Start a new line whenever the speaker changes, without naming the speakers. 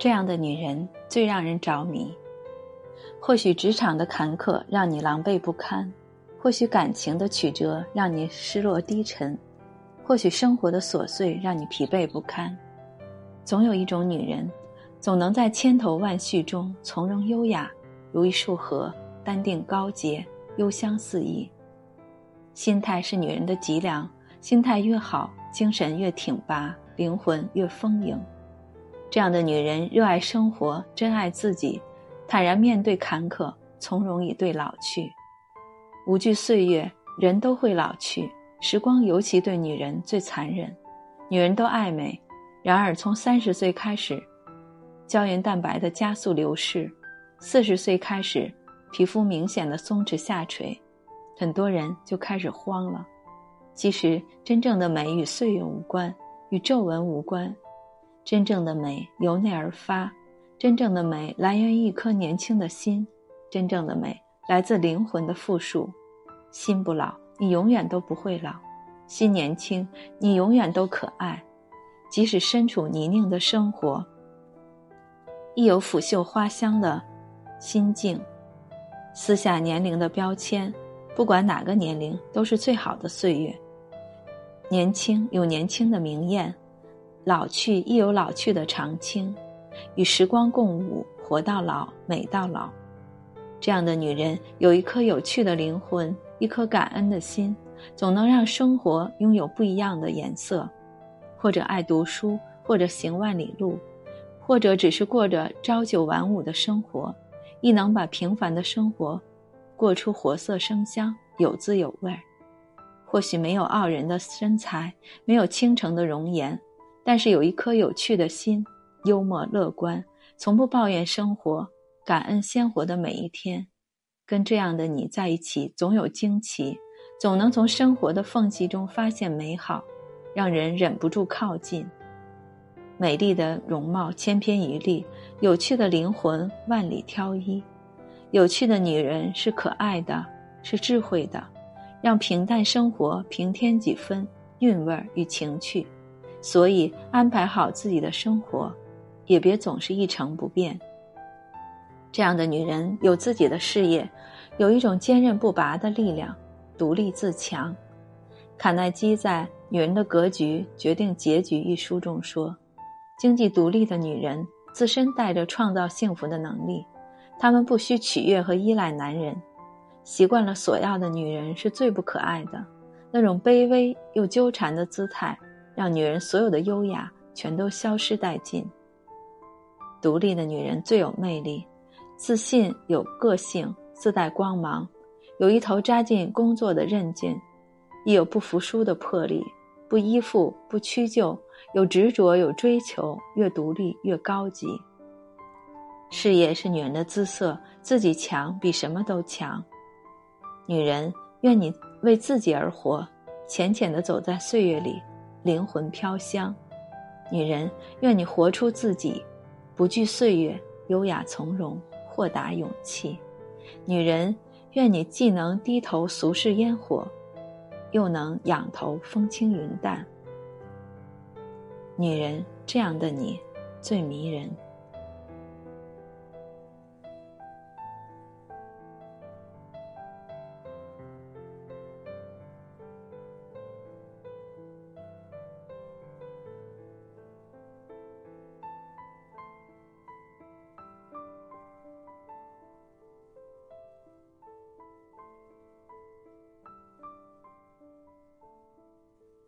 这样的女人最让人着迷。或许职场的坎坷让你狼狈不堪，或许感情的曲折让你失落低沉，或许生活的琐碎让你疲惫不堪。总有一种女人，总能在千头万绪中从容优雅，如一束荷，淡定高洁，幽香四溢。心态是女人的脊梁，心态越好，精神越挺拔，灵魂越丰盈。这样的女人热爱生活，珍爱自己，坦然面对坎坷，从容以对老去，无惧岁月。人都会老去，时光尤其对女人最残忍。女人都爱美，然而从三十岁开始，胶原蛋白的加速流逝，四十岁开始，皮肤明显的松弛下垂，很多人就开始慌了。其实，真正的美与岁月无关，与皱纹无关。真正的美由内而发，真正的美来源于一颗年轻的心，真正的美来自灵魂的复述。心不老，你永远都不会老；心年轻，你永远都可爱。即使身处泥泞的生活，亦有拂袖花香的心境。撕下年龄的标签，不管哪个年龄，都是最好的岁月。年轻有年轻的明艳。老去亦有老去的长青，与时光共舞，活到老，美到老。这样的女人有一颗有趣的灵魂，一颗感恩的心，总能让生活拥有不一样的颜色。或者爱读书，或者行万里路，或者只是过着朝九晚五的生活，亦能把平凡的生活过出活色生香，有滋有味儿。或许没有傲人的身材，没有倾城的容颜。但是有一颗有趣的心，幽默乐观，从不抱怨生活，感恩鲜活的每一天。跟这样的你在一起，总有惊奇，总能从生活的缝隙中发现美好，让人忍不住靠近。美丽的容貌千篇一律，有趣的灵魂万里挑一。有趣的女人是可爱的，是智慧的，让平淡生活平添几分韵味与情趣。所以，安排好自己的生活，也别总是一成不变。这样的女人有自己的事业，有一种坚韧不拔的力量，独立自强。卡耐基在《女人的格局决定结局》一书中说：“经济独立的女人自身带着创造幸福的能力，她们不需取悦和依赖男人。习惯了索要的女人是最不可爱的，那种卑微又纠缠的姿态。”让女人所有的优雅全都消失殆尽。独立的女人最有魅力，自信有个性，自带光芒，有一头扎进工作的韧劲，亦有不服输的魄力，不依附，不屈就，有执着，有追求，越独立越高级。事业是女人的姿色，自己强比什么都强。女人，愿你为自己而活，浅浅的走在岁月里。灵魂飘香，女人，愿你活出自己，不惧岁月，优雅从容，豁达勇气。女人，愿你既能低头俗世烟火，又能仰头风轻云淡。女人，这样的你，最迷人。